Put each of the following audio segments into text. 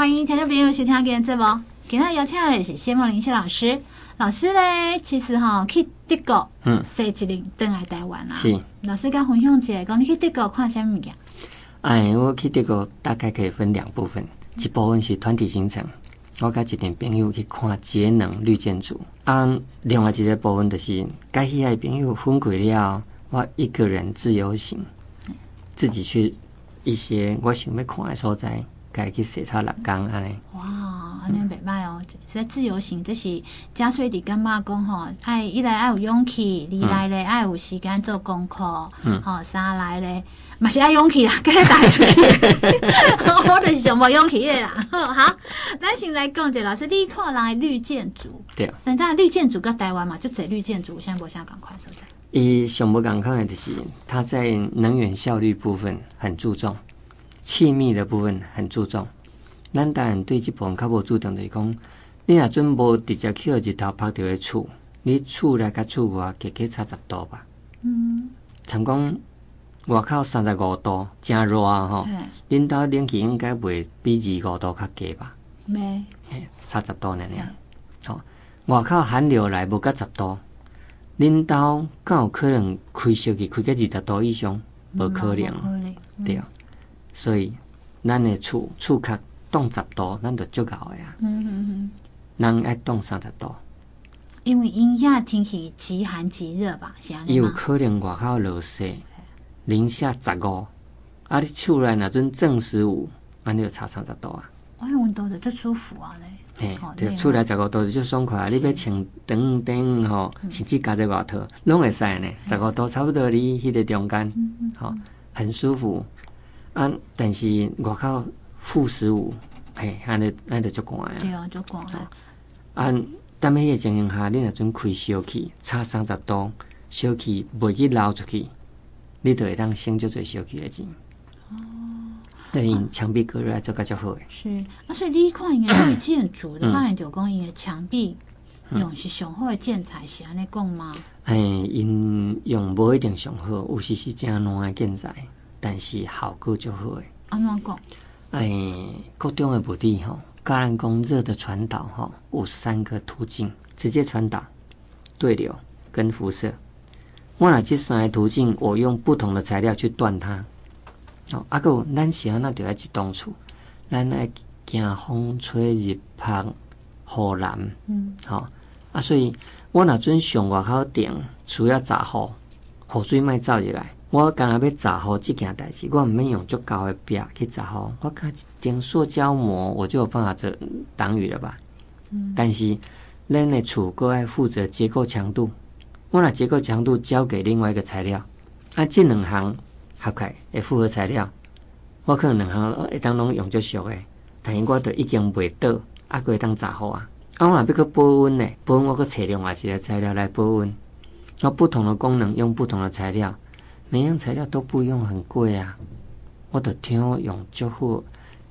欢迎听众朋友收听今日节目。今天邀请的是谢梦林谢老师。老师呢，其实哈去德国，嗯，十一年等来台湾啦。是。老师跟分享一下，讲你去德国看什么物件？哎，我去德国大概可以分两部分，一部分是团体行程，我跟一群朋友去看节能绿建筑。啊，另外一个部分就是跟喜爱朋友分开了，我一个人自由行，自己去一些我想要看的所在，该去视察六工安尼。哇，安尼袂歹哦！实在自由行，这是加税的感觉讲吼，爱一来爱有勇气，二来咧爱有时间做功课，嗯，吼，三来咧嘛是爱勇气啦，该带出去。我就是想无勇气的啦。好，咱先来讲者老师，你看人的绿建筑，对，但咱绿建筑跟台湾嘛，就这绿建筑，现在无啥共款所在。伊想无共款的就是，它在能源效率部分很注重。气密的部分很注重，咱当然对这部分较无注重的是讲，你若准无直接去日头拍着个厝，你厝内甲厝外加加差十度吧。嗯，参讲外口三十五度，真热吼。恁兜冷气应该袂比二五度较低吧？没，差十度尔尔。好，外口寒流来无甲十度，恁兜敢有可能开烧气开到二十度以上？无可能，对。所以，咱的厝厝壳冻十度，咱就足够的呀。嗯嗯嗯。人爱冻三十度，因为因遐天气极寒极热吧？是安尼吗？有可能外口落雪，零下十五，啊，你厝内若阵正十五，安尼就差三十度啊。哎，温度的最舒服啊嘞。嘿，对，厝内十五度就爽快啊！你要穿长短吼，甚至加在外套，拢会使呢。十五度差不多你迄个中间，吼，很舒服。啊！但是外口负十五，嘿，安尼安尼就足寒啊。对啊，足寒啊。啊，踮迄个情形下，你若准开小气，差三十度，小气袂去流出去，你就会当省足侪小气的钱。哦。对，因墙壁隔热做个较好诶。是啊，所以你看因个绿建筑的话，就讲因个墙壁用是上好诶建材，是安尼讲吗？哎，因用无一定上好，有时是正烂诶建材。但是效果就好诶。安怎讲？哎，各种的目的吼，甲咱讲热的传导吼，有三个途径：直接传导、对流跟辐射。我若这三个途径，我用不同的材料去断它。哦，啊有咱是安那就要去当厝，咱爱惊风吹日晒雨淋。嗯，好啊，所以我若准上外口顶，除了杂雨，雨水莫走入来。我刚才要闸雨这件代志，我毋免用足高的壁去闸好，我加一点塑胶膜，我就有办法做挡雨了吧？嗯、但是咱的厝阁爱负责结构强度，我若结构强度交给另外一个材料，啊，即两项合开会复合材料，我可能两项会当拢用足俗的，但是我都已经袂倒，啊，阁会当闸好啊。啊，我若要阁保温呢，保温我阁找另外一个材料来保温，那不同的功能用不同的材料。每样材料都不用很贵啊，我都听用足好，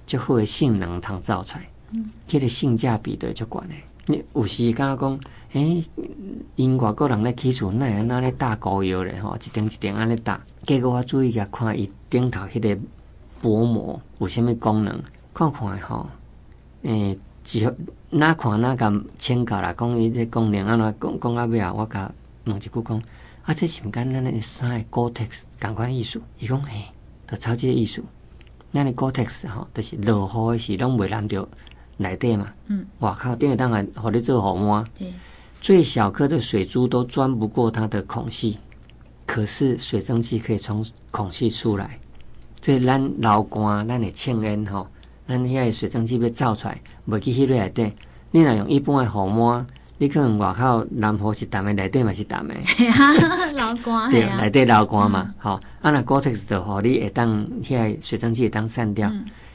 足好的性能通造出来，嗯，这个性价比的就管嘞。你有时刚刚讲，诶，因外国人咧起厝，那安那咧打膏药咧吼，一点一点安尼打。结果我注意下看伊顶头迄个薄膜有啥物功能，看看吼，诶，只好哪看哪甲请教啦，讲伊这功能安怎讲讲到尾啊，我甲问一句讲。啊，这是毋干咱那三个 Gore-Tex 感官艺术，伊讲嘿，都超级艺术。那你 Gore-Tex 吼，就是落雨的时拢袂淋着内底嘛。嗯。外口顶个当然互你做雨抹。对。最小颗的水珠都钻不过它的孔隙，可是水蒸气可以从孔隙出来。所以咱流汗，咱的呛烟吼，咱遐个水蒸气要造出来，袂去迄个内底。你若用一般的雨抹。你可能外口南河是淡的，内底嘛是淡的。流汗。对，内底流汗嘛。好，啊那 Gore-Tex 的话，你会当遐水蒸气会当散掉。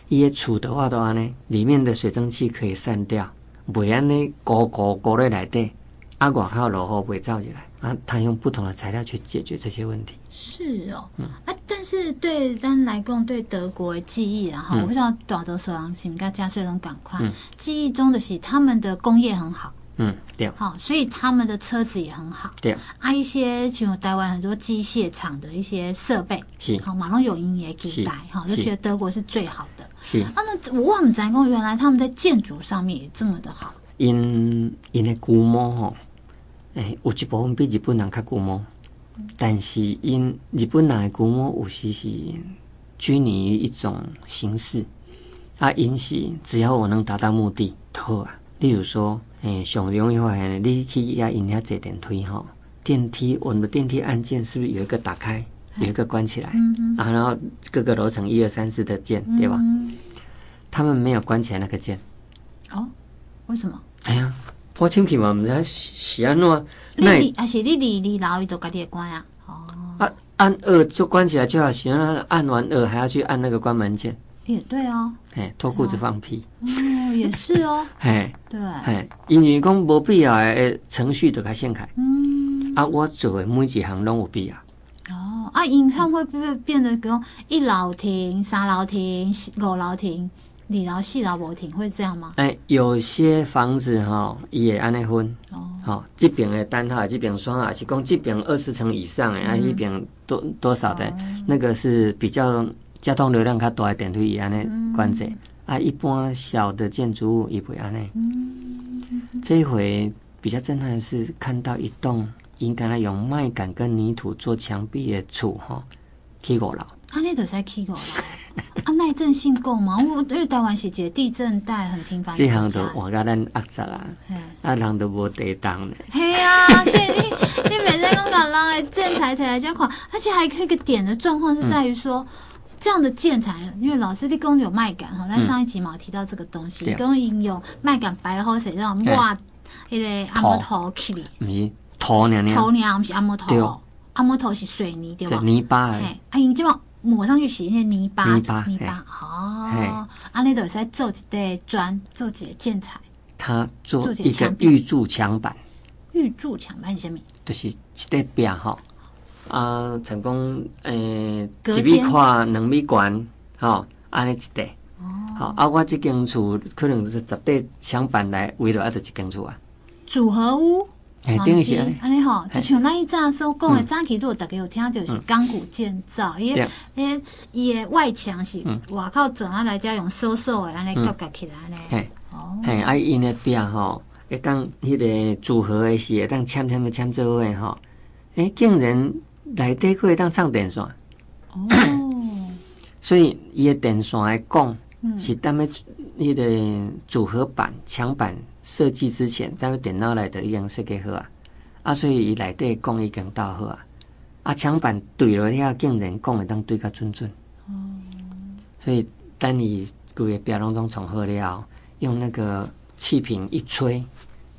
伊个厝的话都安尼，里面的水蒸气可以散掉，袂安尼糊糊糊在内底。啊，外口落雨袂走起来。啊，他用不同的材料去解决这些问题。是哦。嗯。啊，但是对咱来讲，对德国的记忆，然后我不知道大多数人是毋是甲加税拢共款。记忆中的是他们的工业很好。嗯，对。好，所以他们的车子也很好。对。啊，一些像台湾很多机械厂的一些设备，是。好，马龙有营也给带，哈，就觉得德国是最好的。是。啊，那我们展工原来他们在建筑上面也这么的好。因因的规模吼，诶，有一部分比日本人较规模，但是因日本人的规模有时是拘泥于一种形式。啊，因是只要我能达到目的，好啊。例如说，诶，上容易发现，你去遐因遐坐电梯吼，电梯我们的电梯按键是不是有一个打开，有一个关起来？嗯啊，然后各个楼层一二三四的键，对吧？嗯。他们没有关起来那个键。哦，为什么？哎呀，我进去嘛，唔知是安怎？那还是你离离楼伊都家己关啊？哦。啊，按二就关起来就好，行了。按完二还要去按那个关门键。也对哦。哎，脱裤子放屁。哦，也是哦。嘿，对。嘿，因为讲无必要的程序都开先开。嗯。啊，我做的每一项拢有必要。哦，啊，银行会不会变得讲一楼停、三楼停、五楼停？你楼细楼无停会这样吗？哎、欸，有些房子哈也安尼分哦，好这边的单号，这边双号，是讲这边二十层以上的，啊，一边多多少的，那个是比较交通流量较大的电梯也安尼关着啊，一般小的建筑物也不安尼。这一回比较震撼的是看到一栋应该用麦秆跟泥土做墙壁的厝哈，起五楼。啊，那都在起五楼。啊，耐震性够吗？我因为台湾是个地震带很频繁，这项都换到咱压榨啊，啊人都无地当呢。嘿啊，所以你你每次讲讲人的建材材这样款，而且还有一个点的状况是在于说，嗯、这样的建材，因为老师你讲有麦秆哈，在上一集嘛提到这个东西，讲应用麦秆白好水这种哇，那个阿摩头去哩，不是土娘娘，土娘不是阿摩头，阿摩头是水泥对吧？泥巴哎，啊，因这么。抹上去洗那些泥巴，泥巴，泥巴哦。啊，那都是在做一块砖，做一个建材。他做一个玉柱墙板。玉柱墙板是什么？就是一块壁哈，啊，成功诶，一米宽，两米宽，吼，安尼一块。哦。好，啊，我这间厝可能是十块墙板来围了，啊，就一间厝啊。组合屋。哎，等于是安尼。吼，就像咱以前所讲的，早期如果大家有听，就是钢骨建造，伊个伊个伊个外墙是外口做啊来遮用收收的安尼夹夹起来呢。嘿，哦，嘿，啊，因的壁吼，会当迄个组合的是会当签签的嵌做伙吼，诶，竟然内底可以当上电线。哦，所以伊个电线来讲是当个迄个组合板墙板。设计之前，咱们电脑内底已经设计好啊，啊，所以伊内底工已经到好啊，啊，墙板对了遐竟然讲会当对个准准，哦，所以等你规个表拢总重好了，用那个气瓶一吹，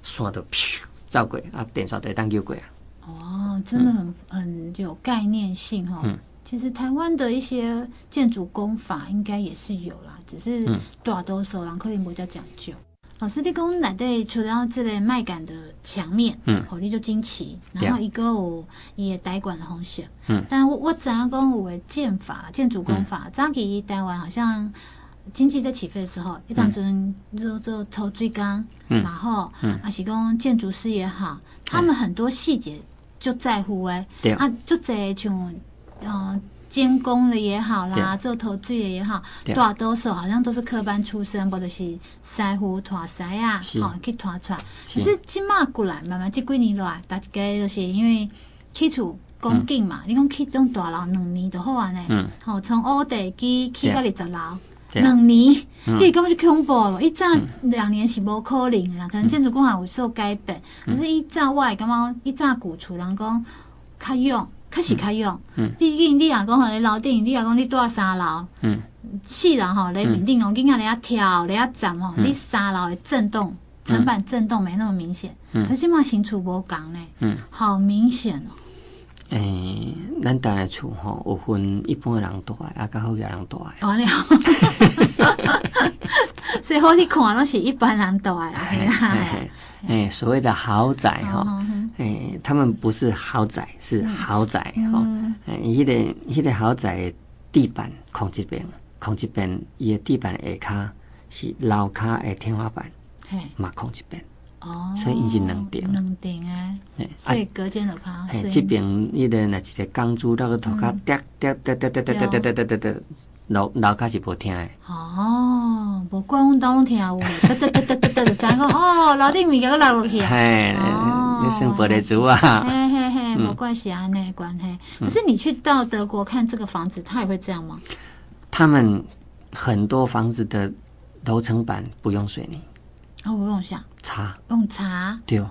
线就飘走过啊，电线就当救过啊。哦，真的很、嗯、很有概念性哈。嗯，其实台湾的一些建筑工法应该也是有啦，只是大多数人可能比较讲究。老师，你讲内底除了这个麦秆的墙面，嗯，火力就惊奇，然后一个有伊个带管的红色，嗯，但我我知影讲有的建法，建筑工法，早期台湾好像经济在起飞的时候，一当阵做做头水工，嗯，然后，嗯，还是讲建筑师也好，他们很多细节就在乎诶，对啊，足侪像，嗯。监工的也好啦，做头水的也好，大多数好像都是科班出身，或者是师傅拖师啊，好去拖出来。可是即马过来，慢慢即几年来，大家就是因为起厝恭敬嘛，你讲起这种大楼两年就好啊呢。嗯。好，从乌地基起到二十楼，两年，你根本就恐怖了。伊早两年是无可能啦，可能建筑工还有受改变，可是伊早我感觉伊早古厝人讲较用。确实较用，毕竟你若讲吼，你楼顶，你若讲你住三楼，四楼吼，你面顶哦，囡仔咧跳咧站吼，你三楼的震动，层板震动没那么明显，可是嘛新厝无共呢，好明显哦。诶，咱单的厝吼，有分一般人住诶，啊，较好个人住诶。完了，所以好你看拢是一般人住的啦。诶，所谓的豪宅哈。诶，他们不是豪宅，是豪宅哈。诶，迄个迄个豪宅地板空一边，空一边，伊个地板下骹是楼骹的天花板，嘛空一边。哦，所以伊是两顶，两顶诶，所以隔间就较好。这边伊个那一个钢珠那个头壳掉掉掉掉掉掉掉掉掉掉掉，老老开是无听诶。哦，无怪阮兜拢听有，哒哒哒哒哒哒，知影讲哦，楼顶物件落落去啊。嘿，你算玻璃珠啊？嘿嘿嘿，无怪是安尼关系。可是你去到德国看这个房子，他也会这样吗？他们很多房子的楼层板不用水泥。啊，不用下茶，用茶，对，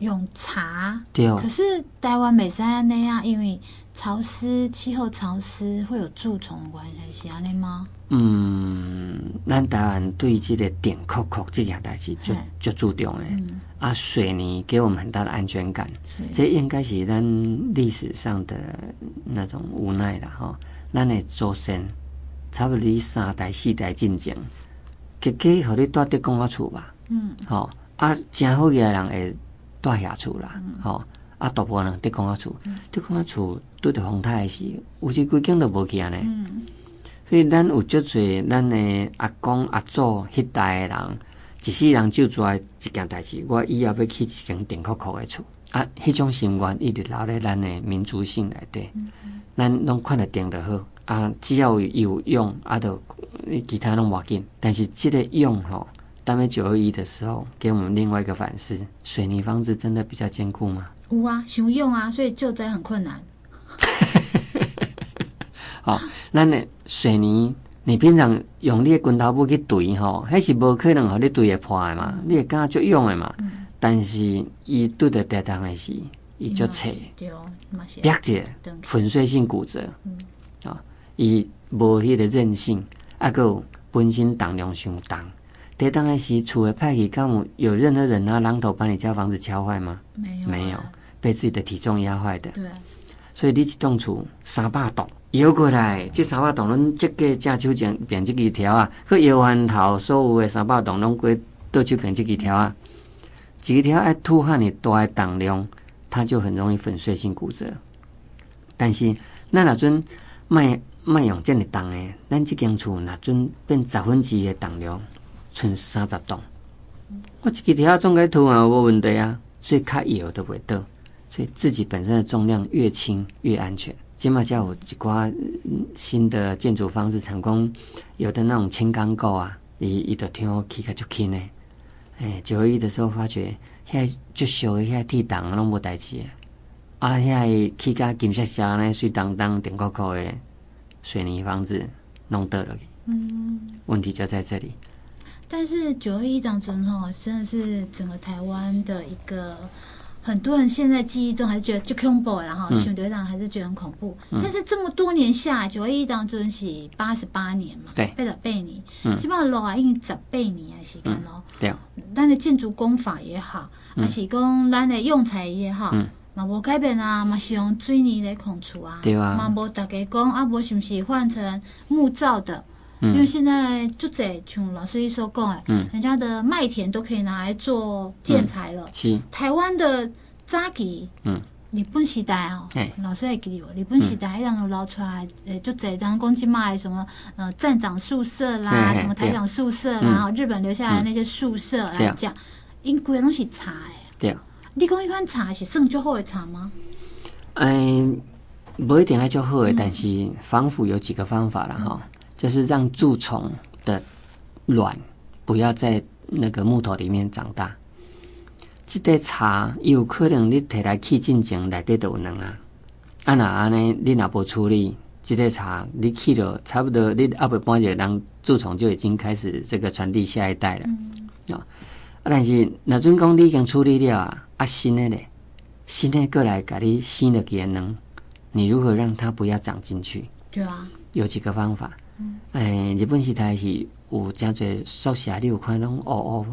用茶，对。可是台湾没是安尼啊，因为潮湿，气候潮湿会有蛀虫关系，是安尼吗？嗯，咱台湾对这个电扣扣这件代志就就注重诶。嗯、啊，水泥给我们很大的安全感，以这应该是咱历史上的那种无奈了哈。咱的祖先差不多三代四代进前，给给和你住伫公安厝吧。嗯，好啊，真好嘅人会住下厝啦，吼啊，大部分人伫公仔厝，伫公仔厝拄着风台时，有时规间都无去安尼。嗯，所以咱有足侪咱诶阿公阿祖迄代诶人，一世人就做一件代志，我以后要去一间顶酷酷诶厝。啊，迄种心愿一直留咧咱诶民族性内底，咱拢看得定得好。啊，只要有有用啊，着其他拢无要紧，但是即个用吼。当没九二一的时候，给我们另外一个反思：水泥房子真的比较坚固吗？有啊，想用啊，所以救灾很困难。好，那你水泥，你平常用你的拳头布去怼吼，还是无可能和你怼会破的嘛？你也刚刚就用的嘛？嗯、但是伊对的跌当的是，伊就脆，别解粉碎性骨折。嗯，啊，伊无迄个韧性，啊有本身重量上重。跌当然是厝的派去，敢有有任何人拿榔头把你家房子敲坏吗？没有，没有，被自己的体重压坏的。对，所以你一栋厝三百栋摇过来，这三百栋拢这个正手前变这几条啊，去摇翻头，所有的三百栋拢归倒手变这几条啊，几条爱凸汉你大的重量，它就很容易粉碎性骨折。但是那若阵卖卖用这么重的，咱这间厝那阵变十分之一的重量。剩三十栋，我这个条总该涂完无问题啊，所以卡油都不会倒，所以自己本身的重量越轻越安全。今嘛叫有一挂新的建筑方式成功，有的那种轻钢构啊，伊伊都挺好起个就轻呢。哎，九二一的时候发觉，现在就修一下地档拢无代志啊，现在起个金沙沙呢，水当当顶高高的水泥房子弄倒了，嗯，问题就在这里。但是九二一当中哈，真的是整个台湾的一个很多人现在记忆中还是觉得就恐怖，然后熊队长还是觉得很恐怖。嗯、但是这么多年下来，九二一当中是八十八年嘛，对，八十八年，嗯、基本上落啊已经十八年啊时间咯。对啊，咱的建筑工法也好，还、嗯、是讲咱的用材也好，嘛无、嗯、改变啊，嘛是用水泥来控厝啊，对啊，嘛无大家讲啊，无是不是换成木造的？因为现在就在像老师一说讲哎，嗯，人家的麦田都可以拿来做建材了。是。台湾的早期，嗯，日本时代哦，老师还记得日本时代一样都捞出来，诶，就在当公鸡卖什么呃站长宿舍啦，什么台长宿舍啦，然后日本留下来那些宿舍来讲，因贵东西茶哎，对。啊，你讲一款茶是算最好的茶吗？嗯，不一定还最好的，但是防腐有几个方法了哈。就是让蛀虫的卵不要在那个木头里面长大。这个茶有可能你摕来去进前内底都有能啊。啊那安尼你若不处理，这个茶你去了差不多你阿不半日，人蛀虫就已经开始这个传递下一代了。嗯、啊，但是那阵讲你已经处理了啊，啊新的嘞，新的过来给你新的给能，你如何让它不要长进去？对啊，有几个方法。诶，日本时代是有真侪宿舍，你有看拢乌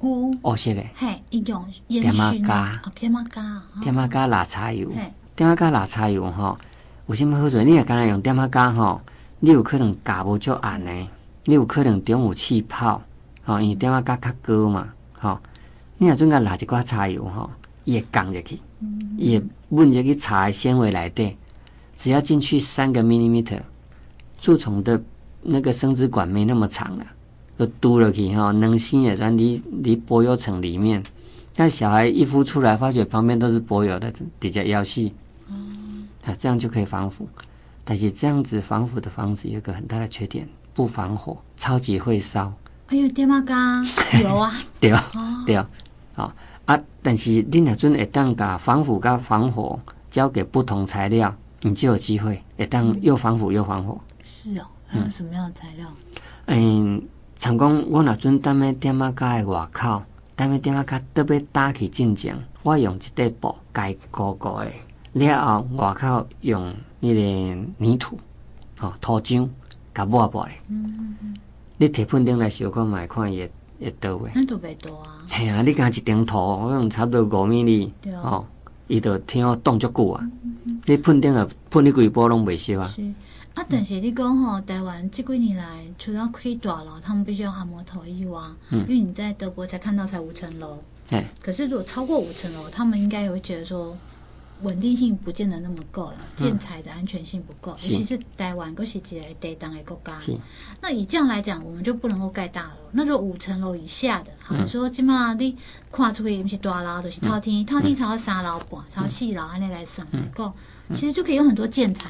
乌，乌色的，嘿，一种点啊加，点啊加，点啊加辣茶油，点啊加辣茶油吼，有啥物好处？你若敢若用点啊加吼，你有可能加无足暗呢，你有可能中有气泡，吼，因为点啊加较高嘛，吼，你若准甲辣一寡茶油吼，伊会降入去，伊会混入去茶的纤维内底，只要进去三个 millimeter。蛀虫的那个生殖管没那么长了，就堵了去哈，能吸的，让你你玻璃层里面但小孩一孵出来，发觉旁边都是柏油的，底下腰细，啊，这样就可以防腐。但是这样子防腐的房子有一个很大的缺点，不防火，超级会烧。哎呦，爹妈嘎，有啊，对啊，对啊，好啊。但是你若准会当把防腐跟防火交给不同材料，你就有机会会当又防腐又防火。是哦，还有什么样的材料？嗯，像讲我若准当个爹妈家的外口，当个爹妈家特别打起进前，我用一块布盖高高的，了后外口用那个泥土，哦，土浆，甲抹抹的。嗯嗯。你摕喷灯来烧看卖看也也多诶。那都袂多啊。系啊，你讲一顶土，我用差不多五米哩。对哦。伊就听我冻足久啊。你喷灯啊，喷你规波拢袂烧啊。是啊，但是你讲吼，台湾这几年来，除了可以大楼，他们必须要按摩头以外，嗯，因为你在德国才看到才五层楼。哎。可是如果超过五层楼，他们应该也会觉得说。稳定性不见得那么够了，建材的安全性不够，嗯、尤其是台湾，都是几个地当的国家。那以这样来讲，我们就不能够盖大楼。那如果五层楼以下的，好，你、嗯、说起码你跨出去不是大楼，都、就是透天，透天超过三楼半，超过四楼，安尼来算，够，其实就可以用很多建材。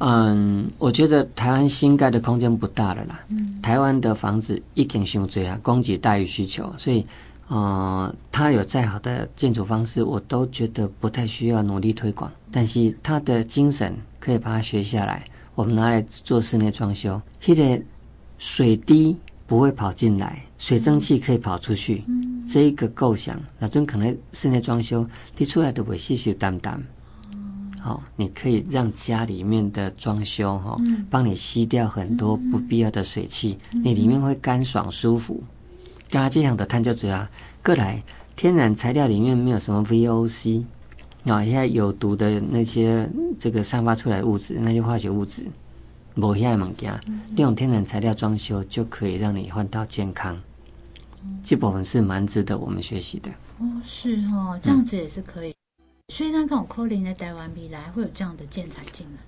嗯，我觉得台湾新盖的空间不大了啦。嗯，台湾的房子已经伤济啊，供给大于需求，所以。呃，它有再好的建筑方式，我都觉得不太需要努力推广。但是它的精神可以把它学下来，我们拿来做室内装修。它的水滴不会跑进来，水蒸气可以跑出去，嗯、这一个构想，那阵可能室内装修提出来的会细细淡淡。好、哦，你可以让家里面的装修哈，帮、哦、你吸掉很多不必要的水汽，你里面会干爽舒服。刚刚这样的探究主要过来，天然材料里面没有什么 VOC 啊，现在有毒的那些这个散发出来的物质，那些化学物质，某些物件，利用天然材料装修就可以让你换到健康，这部分是蛮值得我们学习的。哦，是哦，这样子也是可以。嗯、所以，那跟我扣零的台湾未来会有这样的建材进来？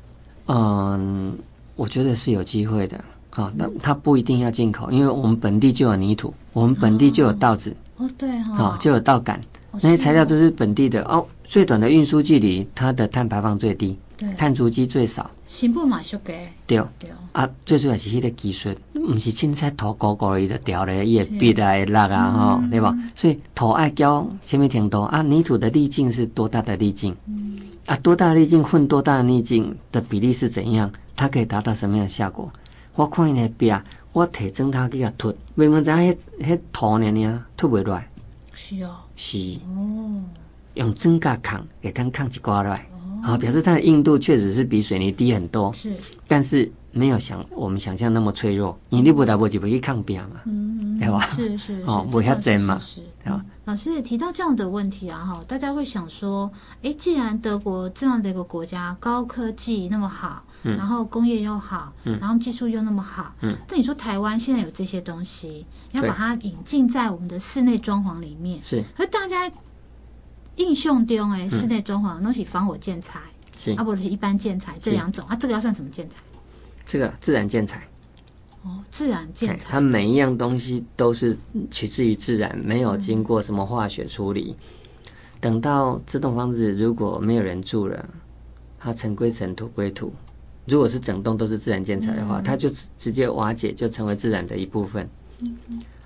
嗯，我觉得是有机会的。好，那它不一定要进口，因为我们本地就有泥土，我们本地就有稻子，哦，对哈，好，就有稻杆，那些材料都是本地的哦。最短的运输距离，它的碳排放最低，对，碳足迹最少。新不马修给，对对啊，最主要是迄个技术，毋是凊彩涂高高伊就掉了，也必来落啊吼，对无？所以土爱浇什物程度啊？泥土的粒径是多大的粒径？嗯，啊，多大的粒径混多大的粒径的比例是怎样？它可以达到什么样的效果？我看伊那壁，我提砖头去甲凸，明明知影迄迄土呢呢，凸袂落来。是哦。是。哦。用砖甲扛，会通扛一挂来。哦。啊，表示它的硬度确实是比水泥低很多。是。但是没有想我们想象那么脆弱，你力不打不就不去抗表嘛。嗯。对吧？是是是。哦，不要真嘛。是。对吧？老师也提到这样的问题啊，哈，大家会想说，诶，既然德国这样的一个国家，高科技那么好。嗯、然后工业又好，嗯、然后技术又那么好，嗯那、嗯、你说台湾现在有这些东西，要把它引进在我们的室内装潢里面，是，而大家印象中哎，室内装潢东西防火建材，是，啊不是一般建材这两种，啊这个要算什么建材？这个自然建材。哦，自然建材，它每一样东西都是取自于自然，没有经过什么化学处理。嗯、等到这栋房子如果没有人住了，它尘归尘，土归土。如果是整栋都是自然建材的话，嗯、它就直接瓦解，就成为自然的一部分。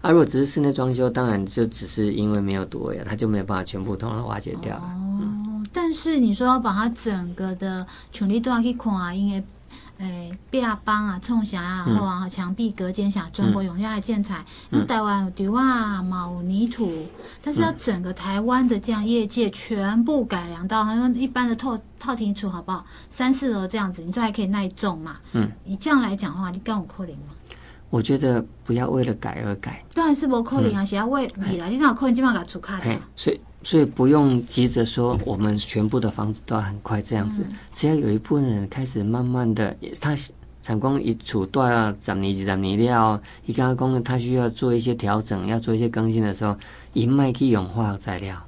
啊，如果只是室内装修，当然就只是因为没有毒呀，它就没有办法全部通通瓦解掉了。哦，嗯、但是你说要把它整个的全力都要去看啊，因为。诶，壁板啊，冲墙啊，然后啊，墙壁隔间下，中国用下来建材，台湾有丢啊，冇泥土，但是要整个台湾的这样业界全部改良到，好像一般的透透天厝好不好？三四楼这样子，你说还可以耐重嘛？嗯，以这样来讲的话，你敢有扣零吗？我觉得不要为了改而改，当然是不可能啊，是要为未来，你哪有可能基本上给它出卡的？所以。所以不用急着说，我们全部的房子都要很快这样子。只要有一部分人开始慢慢的，他成功一处都要十年、二十年了，一刚刚讲他需要做一些调整，要做一些更新的时候，以卖去用化学材料，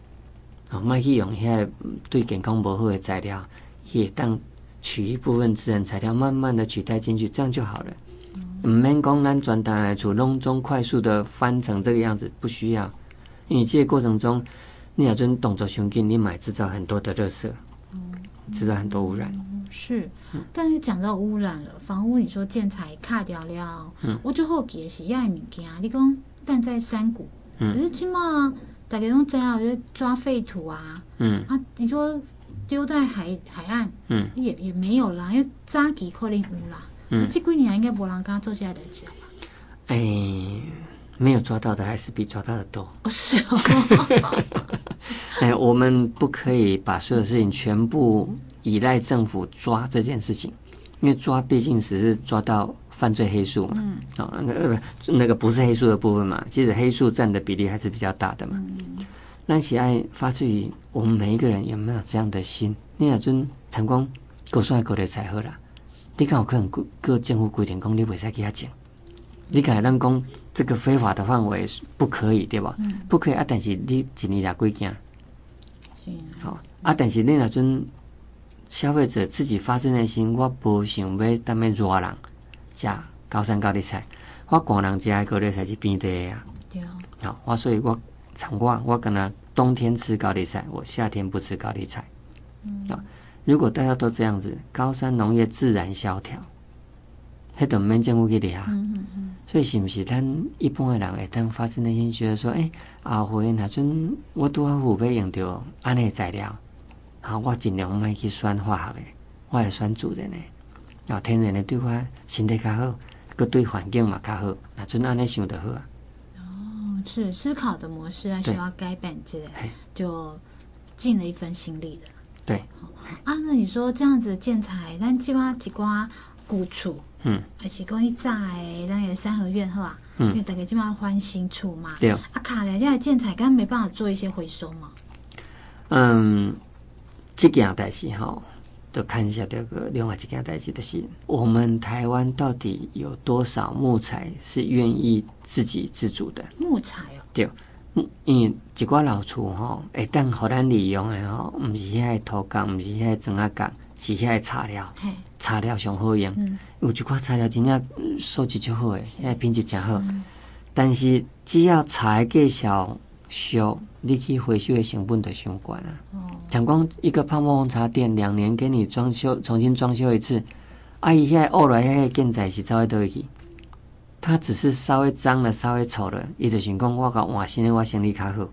啊，卖去用些对健康不好的材料，也当取一部分自然材料，慢慢的取代进去，这样就好了。唔免讲咱转单处隆中快速的翻成这个样子，不需要，因为这个过程中。你要真动作雄劲，你买制造很多的垃圾，制造很多污染。是，但是讲到污染了，房屋你说建材卡掉了，嗯，我就好奇的是要物件，你讲但在山谷，嗯，可是起码大家拢知啊，就是抓废土啊，嗯。啊，你说丢在海海岸，嗯，也也没有啦，因为早期可能有啦，嗯，这几年应该无人敢做这样代志吧？哎，没有抓到的还是比抓到的多。哦，是哦。哎，我们不可以把所有事情全部。依赖政府抓这件事情，因为抓毕竟只是抓到犯罪黑数嘛，嗯，哦，那个那个不是黑数的部分嘛，其实黑数占的比例还是比较大的嘛。那喜爱发自于我们每一个人有没有这样的心？你要尊成功，够帅够的才好啦。你敢，有可能各政府规定讲你袂使给他讲，你敢当讲这个非法的范围不可以对吧？不可以啊，但是你一年来几件，好啊，但是你那尊。消费者自己发自内心，我无想要当面热人食高山高丽菜，我寒人吃的高丽菜是边地啊？对啊。好，我所以我常我，我可能冬天吃高丽菜，我夏天不吃高丽菜。嗯。啊，如果大家都这样子，高山农业自然萧条，迄都免政府去理啊。嗯嗯嗯。所以是不是咱一般的人会当发自内心觉得说，诶、欸，后回那阵我拄好有要用到安尼材料。啊，我尽量唔爱去选化学的，我会选自然的。啊，天然的对我身体较好，佮对环境嘛较好。那阵安尼想就好啊。哦，是思考的模式啊，需要改变之类，就尽了一份心力的。对。啊，那你说这样子建材，咱即马一寡古厝，嗯，还是讲一在咱个三合院好啊？嗯。因为大家即马翻新厝嘛。对。啊，卡了这建材，刚没办法做一些回收嘛。嗯。这件代志哈，就看一下这个另外一件代志，就是我们台湾到底有多少木材是愿意自给自足的？木材哦，对，因为一寡老厝吼，会当互咱利用的吼，毋是遐土钢，唔是遐砖仔钢，是遐材料，材料上好用。嗯、有一寡材料真正素质就好诶，遐品质诚好。嗯、但是只要材计小小，你去回收的成本就相关啊。讲光一个泡沫红茶店，两年给你装修，重新装修一次，阿姨现在后来遐个建材是稍微多一点，他只是稍微脏了，稍微丑了，伊就想讲我甲换新的，我生理较好，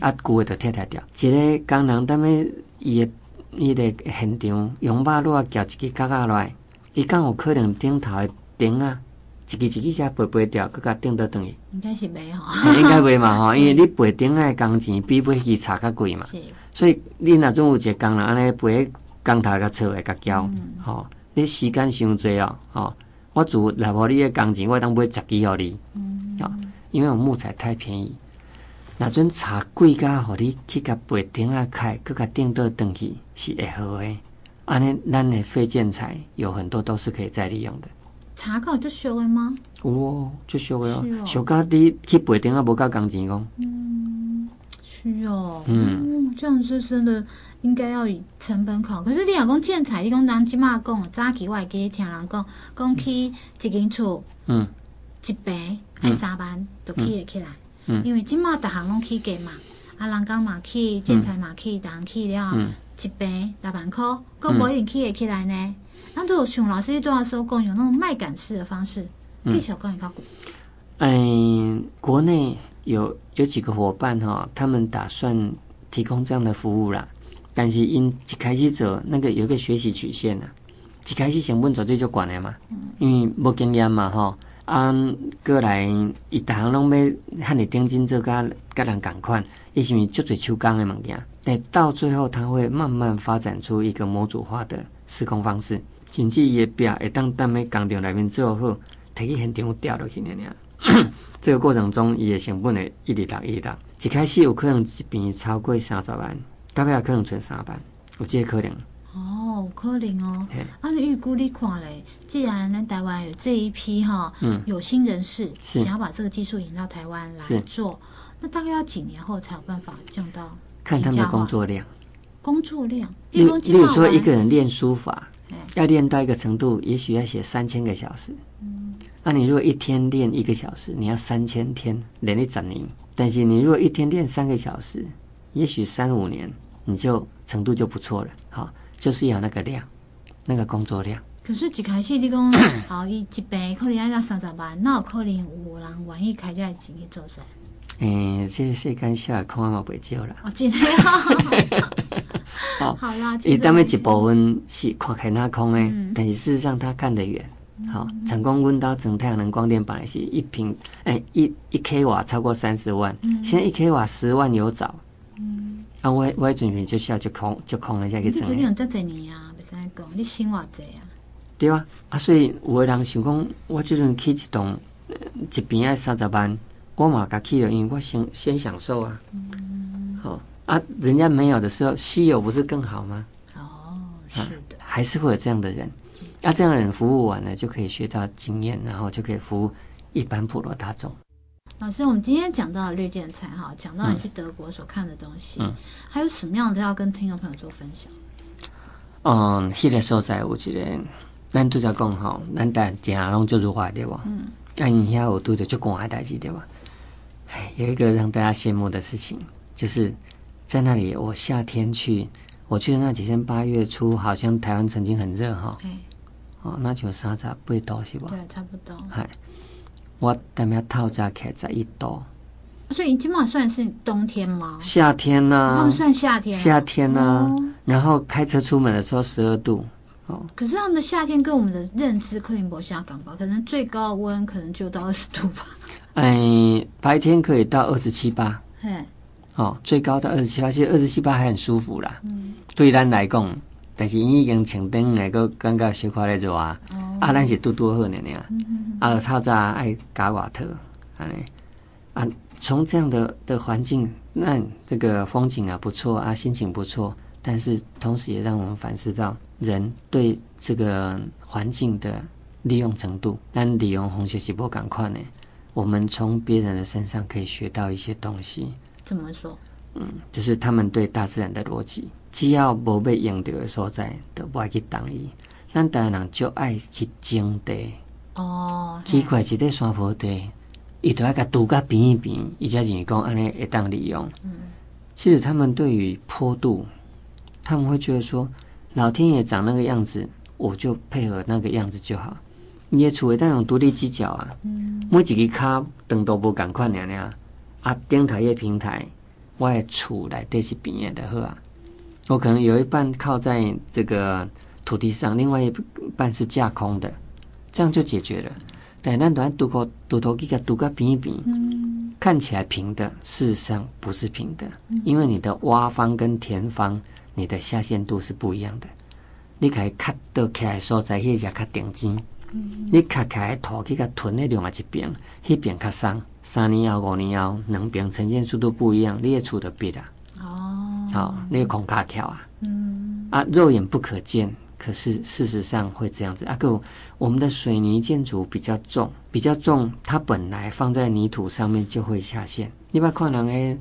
啊旧的就拆拆掉。一个工人，当面伊的伊个现场用马路啊，撬一个角角来，伊敢有可能顶头的顶啊。一支一支甲背背掉，搁甲顶倒转去。应该是袂吼，应该袂嘛吼，因为你背顶的工钱比买去柴较贵嘛。所以你若总有一个工人安尼背工头甲错的甲交，吼，你时间伤济哦，吼，我做来无你诶工钱，我当买十支互你。嗯。啊，因为我木材太便宜，若阵茶贵甲互你去甲背顶啊开，搁甲顶倒转去是会好诶。安尼咱诶废建材有很多都是可以再利用的。查考就烧诶吗？哦，就烧诶哦，修到你去背顶啊，无够工钱讲。嗯，需要。嗯，这样是真的应该要以成本考。可是你若讲建材，你讲咱即马讲，早期我会记听人讲，讲去一间厝，嗯，一平还三万都起得起来。嗯，因为即马逐项拢起价嘛，啊，人工嘛起，建材嘛起，逐项起了，一平六万块，佫无一定起得起来呢。那如果熊老师都要收购，有那种卖感式的方式，可以小讲一个股。嗯，国内有有几个伙伴哈，他们打算提供这样的服务啦。但是因一开始做那个有一个学习曲线呐，一开始成本绝对就管了嘛，因为没经验嘛哈。啊，过来一大行拢要喊你定金做甲甲人共款，伊是咪足侪手工的物件？但到最后，他会慢慢发展出一个模组化的施工方式。甚至伊个壁会当当喺工厂内面做好，摕去现场吊落去尔尔。这个过程中，伊个成本会一直落一直落。一开始有可能一边超过三十万，大概也可能存三万，有这个可能。哦，可能哦。对啊，你预估你看嘞，既然咱台湾有这一批哈，嗯，有心人士想要把这个技术引到台湾来做，是那大概要几年后才有办法降到？看他们的工作量。工作量，例例如说，一个人练书法。要练到一个程度，也许要写三千个小时。嗯，那你如果一天练一个小时，你要三千天练一整年。但是你如果一天练三个小时，也许三五年你就程度就不错了。好，就是要那个量，那个工作量。可是一开始你讲，好，伊一百可能要到三十万，那有可能有人愿意开这个钱去做啥？诶，这个世间小的空嘛袂少啦。哦，真的 哦。好啦，伊当然一部分是看起来那空诶，嗯、但是事实上他看得远。好，成功温到整太阳能光电本来是一坪，诶，一一 k 瓦超过三十万，嗯、现在一 k 瓦十万有找。嗯。啊，我我准备就下就空就空了下去整。你有这几年啊？别使讲，你生活济啊？对啊，啊，所以有的人想讲，我这阵起一栋一边要三十万，我嘛甲去了，因为我先先享受啊。嗯。好啊，人家没有的时候，稀有不是更好吗？哦，是的，啊、还是会有这样的人。那、啊、这样的人服务完了，就可以学到经验，然后就可以服务一般普罗大众。老师，我们今天讲到绿建材哈，讲到你去德国所看的东西，嗯，还有什么样的要跟听众朋友做分享？嗯，迄个所在有一个，咱拄则讲吼，咱大家拢做如花对吧？嗯，但你遐有拄着足寒的代志对吧？哎，有一个让大家羡慕的事情，就是在那里，我夏天去，我去的那几天八月初，好像台湾曾经很热哈。哦，那就三十八度是吧？对，差不多。嗨，我等下透早起十一度，所以今晚算是冬天吗？夏天呢、啊？他们算夏天、啊。夏天呢、啊？哦、然后开车出门的时候十二度。哦，可是他们的夏天跟我们的认知可能不相港吧？可能最高温可能就到二十度吧。哎，白天可以到二十七八。嘿，哦，最高到二十七八，其实二十七八还很舒服啦。嗯，对咱来讲。但是伊已经穿灯来个感觉小可咧热啊，啊，咱是拄拄好呢呢，啊，透早爱加外套，安尼啊，从这样的的环境，那这个风景啊不错啊，心情不错，但是同时也让我们反思到人对这个环境的利用程度，但利用红学习不赶快呢。我们从别人的身上可以学到一些东西。怎么说？嗯，就是他们对大自然的逻辑。只要无要用到的所在，都不爱去动伊。咱台湾人就爱去种地。哦，奇怪，一块山坡地，伊都爱甲堵甲平一平，伊才认为讲安尼会当利用。嗯，其实他们对于坡度，他们会觉得说，老天爷长那个样子，我就配合那个样子就好。你的厝会当用独立犄角啊，嗯、每一个卡长度无共款尔尔，啊，顶台个平台，我的厝内底是平的就好啊。我可能有一半靠在这个土地上，另外一半是架空的，这样就解决了。但那段土块土头给它土个平一平，看起来平的，事实上不是平的，因为你的挖方跟填方，你的下陷度是不一样的。你可以卡到起来所在，迄只较顶尖；你卡起来土去个囤的另外一边，迄边较松。三年后、五年后，两边呈现速度不一样，你也出的别的。好，那个孔卡条啊，嗯，啊，肉眼不可见，可是事实上会这样子。啊，哥，我们的水泥建筑比较重，比较重，它本来放在泥土上面就会下陷。你把看人诶，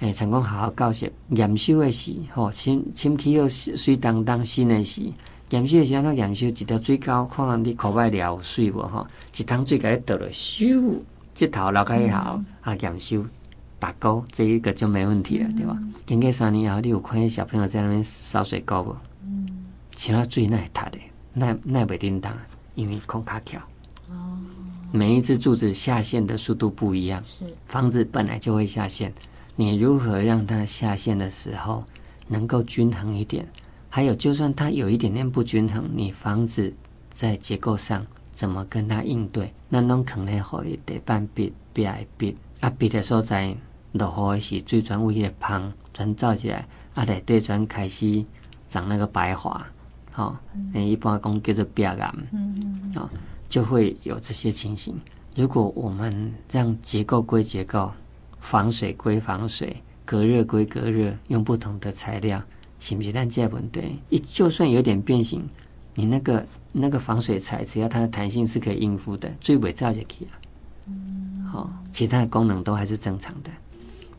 诶，成功好好教学，验收的时候，吼，清清起又水当当新的时，验收的时候，那验收一条水沟，看看你口外了水无吼，一桶水给你倒了，咻，这头捞开好，啊，验收。打沟这一个就没问题了，对吧？经过三年后，你有看见小朋友在那边烧水沟不？嗯，其他最耐塌的，耐耐不叮当，因为空卡桥。哦，每一只柱子下陷的速度不一样，是房子本来就会下陷，你如何让它下陷的时候能够均衡一点？还有，就算它有一点点不均衡，你房子在结构上怎么跟它应对？那侬可能会得半壁、壁挨壁啊，壁的所在。落雨时，水砖为迄个芳全走起来，啊，内底砖开始长那个白花，吼、哦，嗯、一般讲叫做白癌，啊、嗯哦，就会有这些情形。如果我们让结构归结构，防水归防水，隔热归隔热，用不同的材料，是不是咱这问题？一就算有点变形，你那个那个防水材，只要它的弹性是可以应付的，最尾造就去啊，好、哦，其他的功能都还是正常的。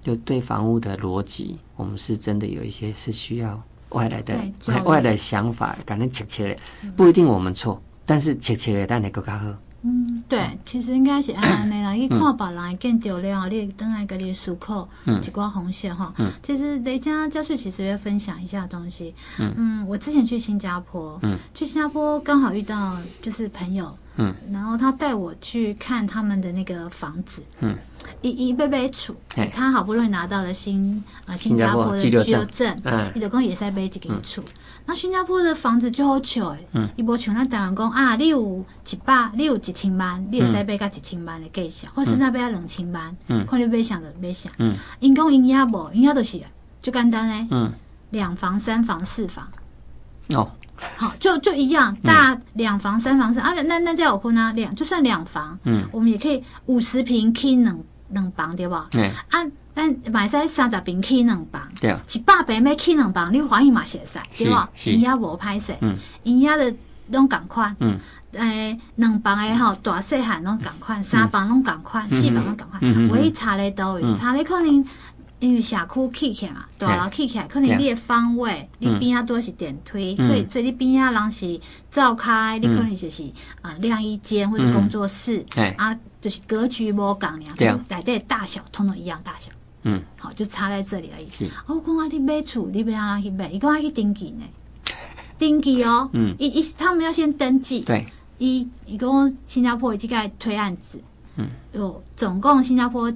就对房屋的逻辑，我们是真的有一些是需要外来的外来的想法，感觉切切的，不一定我们错，但是切切的，但你更加好。嗯，对，其实应该是安尼啦。你看别人见到了，你等来给你思考一挂红线哈。其实雷家家穗其实要分享一下东西。嗯，我之前去新加坡，去新加坡刚好遇到就是朋友，然后他带我去看他们的那个房子，嗯。一一被被处，他好不容易拿到了新呃新加坡的居留证，伊就讲也在被几个处。那新加坡的房子就好笑诶，伊无像咱台湾讲啊，你有一百，你有一千万，你会使买到一千万的价钱，或是那买啊两千万，看你买啥就买啥。因讲因遐无，因遐都是就简单诶，两房、三房、四房。哦，好，就就一样，大两房、三房、是，啊，那那叫有困啊，两就算两房，嗯，我们也可以五十平起两两房对吧？嗯，啊。但买使三十平起两房，对。啊，一百平要起两房，你欢喜嘛写使，对吧？伊遐无歹势，因遐的拢共款，嗯，诶，两房诶吼，大细汉拢共款，三房拢共款，四房拢共款，唯一差咧倒位，差咧可能因为社区起起来嘛，大楼起起来，可能你的方位，你边仔多是电梯，所以所以你边仔人是照开，你可能就是啊晾衣间或是工作室，啊，就是格局无共尔，对啊，内底大小通通一样大小。嗯，好，就差在这里而已。是我讲啊，你买厝，你要安怎去买？伊讲要去登记呢，登记哦。嗯，伊伊他们要先登记。对。伊伊讲新加坡已经在推案子。嗯。有总共新加坡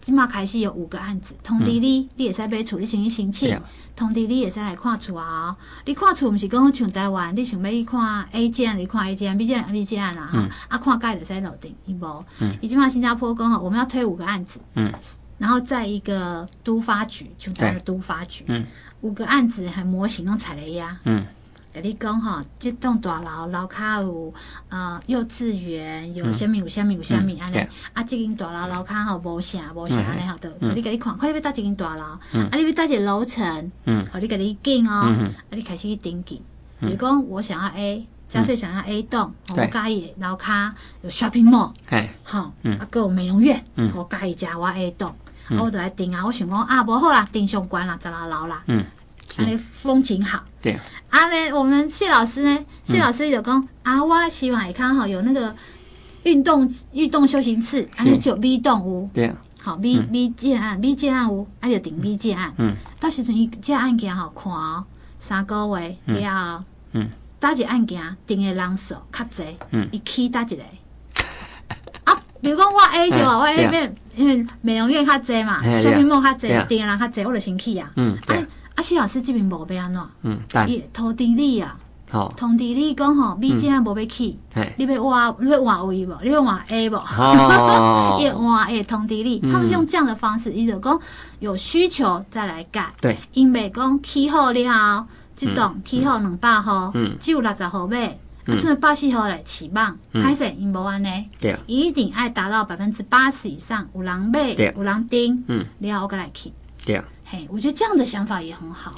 起码开始有五个案子，通知你，嗯、你也使买厝，你先去申请。通知你也使来看厝啊。你看厝不是讲像台湾，你想要去看 A 间，你看 A 间，B 间 B 间啦哈。啊，看盖就使楼顶，伊无。嗯。伊即马新加坡讲吼，我们要推五个案子。嗯。然后在一个都发局，就在个都发局，嗯、五个案子还模型都踩雷呀。嗯，跟你讲哈，这栋大楼楼卡有呃幼稚园，有虾米有虾米有虾米安尼。啊，这间大楼楼卡哈无啥无啥安尼好都，你给你看，看你要搭这间大楼，啊，你要搭一个楼层，嗯，好，你给你进哦，啊，你开始去登记。比如讲，我想要 A，家穗想要 A 栋，我介意楼卡有 shopping mall，哎，好，啊，搁有美容院，我介意加我 A 栋。啊我就来订啊！我想讲啊，无好啦，订上关啦，十六楼啦。嗯，安尼风景好。对。啊呢，我们谢老师呢？谢老师就讲啊，我希望会看好有那个运动运动休息室，安尼就 B 栋屋。对。好，B B 建案，B 建案屋，啊就定 B 建案。嗯。到时阵伊这案件好看哦，三个月了。嗯。搭一案件定的人数较侪。嗯。伊起搭一个。啊，比如讲我 A 对吧？我 A 面。因为美容院较侪嘛，小屏幕较侪，定的人较侪，我就先去啊。嗯，啊，啊，谢老师这边无要安怎？嗯，伊通知你啊，好，通知你讲吼，B 间无要去，你要换，你要换位无？你要换 A 无？哦，要换 A 通知你，他们是用这样的方式，伊就讲有需求再来盖。对，因为讲起好了，即栋起好两百户，嗯，只有六十户买。啊，就是八十号来起棒，开始因无安呢，一定爱达到百分之八十以上，有人买，有人订，嗯，你好，我来去。对。啊，嘿，我觉得这样的想法也很好。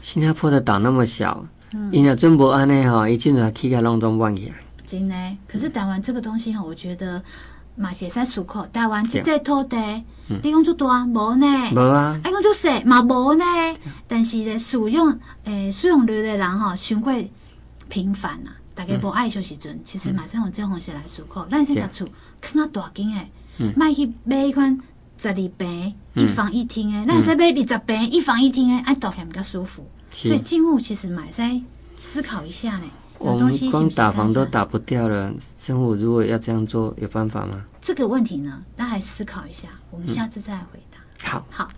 新加坡的岛那么小，因为真无安呢哈，一进来起个拢都忘记。真的，可是台湾这个东西哈，我觉得嘛是在出口。台湾这块土地，你讲做大无呢？无啊，哎，讲做小嘛无呢？但是呢，使用诶使用率的人哈，相会频繁啊。大家无爱休时阵，其实马上用这种方式来思考。咱先把厝看到大间诶，卖去买一款十二平一房一厅诶，那使买二十平一房一厅诶，安倒起来比较舒服。所以进户其实买在思考一下呢。我们光打房都打不掉了，政府如果要这样做，有办法吗？这个问题呢，大家来思考一下。我们下次再来回答。好，好。